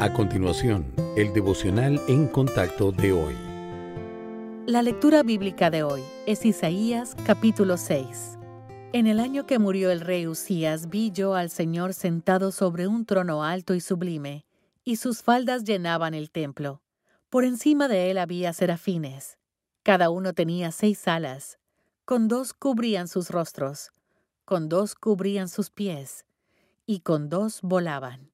A continuación, el devocional en contacto de hoy. La lectura bíblica de hoy es Isaías capítulo 6. En el año que murió el rey Usías vi yo al Señor sentado sobre un trono alto y sublime, y sus faldas llenaban el templo. Por encima de él había serafines. Cada uno tenía seis alas. Con dos cubrían sus rostros, con dos cubrían sus pies, y con dos volaban.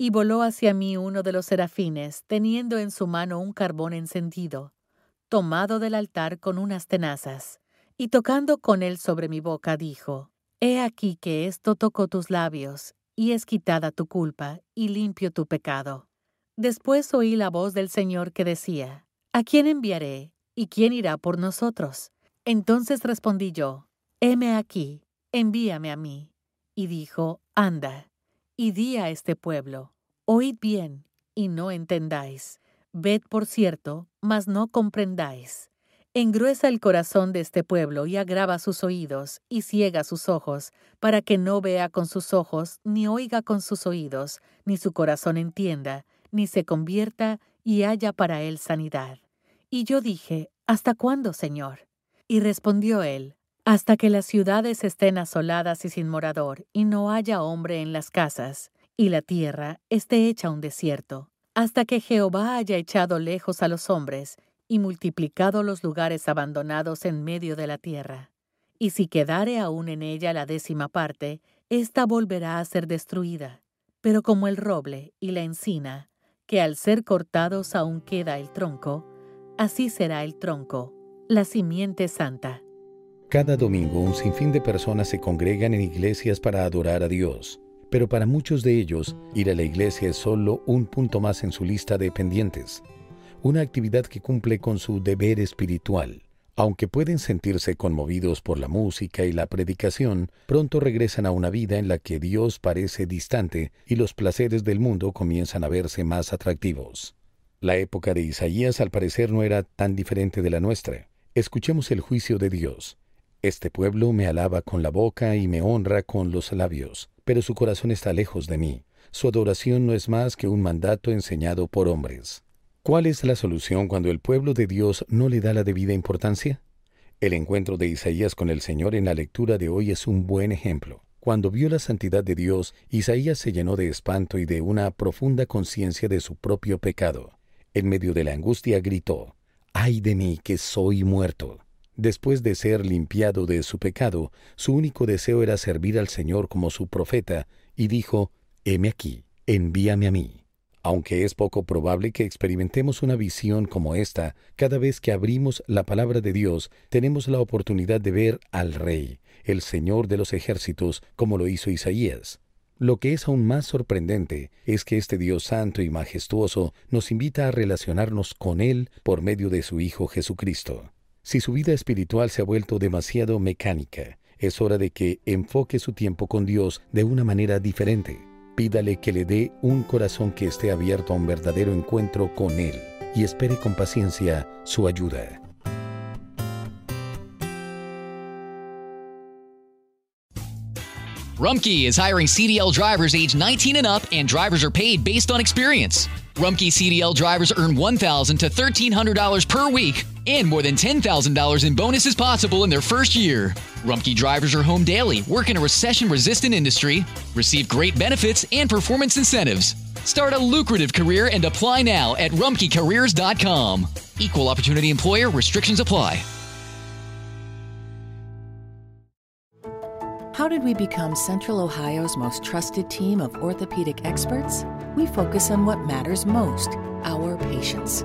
Y voló hacia mí uno de los serafines, teniendo en su mano un carbón encendido, tomado del altar con unas tenazas, y tocando con él sobre mi boca, dijo, He aquí que esto tocó tus labios, y es quitada tu culpa, y limpio tu pecado. Después oí la voz del Señor que decía, ¿A quién enviaré? ¿Y quién irá por nosotros? Entonces respondí yo, Heme aquí, envíame a mí. Y dijo, Anda y di a este pueblo, oíd bien y no entendáis, ved por cierto, mas no comprendáis. Engruesa el corazón de este pueblo y agrava sus oídos y ciega sus ojos, para que no vea con sus ojos, ni oiga con sus oídos, ni su corazón entienda, ni se convierta y haya para él sanidad. Y yo dije, ¿Hasta cuándo, Señor? Y respondió él, hasta que las ciudades estén asoladas y sin morador, y no haya hombre en las casas, y la tierra esté hecha un desierto, hasta que Jehová haya echado lejos a los hombres, y multiplicado los lugares abandonados en medio de la tierra. Y si quedare aún en ella la décima parte, ésta volverá a ser destruida. Pero como el roble y la encina, que al ser cortados aún queda el tronco, así será el tronco, la simiente santa. Cada domingo un sinfín de personas se congregan en iglesias para adorar a Dios, pero para muchos de ellos ir a la iglesia es solo un punto más en su lista de pendientes, una actividad que cumple con su deber espiritual. Aunque pueden sentirse conmovidos por la música y la predicación, pronto regresan a una vida en la que Dios parece distante y los placeres del mundo comienzan a verse más atractivos. La época de Isaías al parecer no era tan diferente de la nuestra. Escuchemos el juicio de Dios. Este pueblo me alaba con la boca y me honra con los labios, pero su corazón está lejos de mí. Su adoración no es más que un mandato enseñado por hombres. ¿Cuál es la solución cuando el pueblo de Dios no le da la debida importancia? El encuentro de Isaías con el Señor en la lectura de hoy es un buen ejemplo. Cuando vio la santidad de Dios, Isaías se llenó de espanto y de una profunda conciencia de su propio pecado. En medio de la angustia gritó, ¡Ay de mí que soy muerto! Después de ser limpiado de su pecado, su único deseo era servir al Señor como su profeta, y dijo, Heme aquí, envíame a mí. Aunque es poco probable que experimentemos una visión como esta, cada vez que abrimos la palabra de Dios, tenemos la oportunidad de ver al Rey, el Señor de los ejércitos, como lo hizo Isaías. Lo que es aún más sorprendente es que este Dios santo y majestuoso nos invita a relacionarnos con Él por medio de su Hijo Jesucristo. Si su vida espiritual se ha vuelto demasiado mecánica, es hora de que enfoque su tiempo con Dios de una manera diferente. Pídale que le dé un corazón que esté abierto a un verdadero encuentro con Él y espere con paciencia su ayuda. Rumkey is hiring CDL drivers age 19 and up, and drivers are paid based on experience. Rumkey CDL drivers earn $1,000 to $1,300 per week and more than $10,000 in bonuses possible in their first year. Rumkey drivers are home daily, work in a recession resistant industry, receive great benefits and performance incentives. Start a lucrative career and apply now at rumkeycareers.com. Equal opportunity employer restrictions apply. How did we become Central Ohio's most trusted team of orthopedic experts? We focus on what matters most our patients.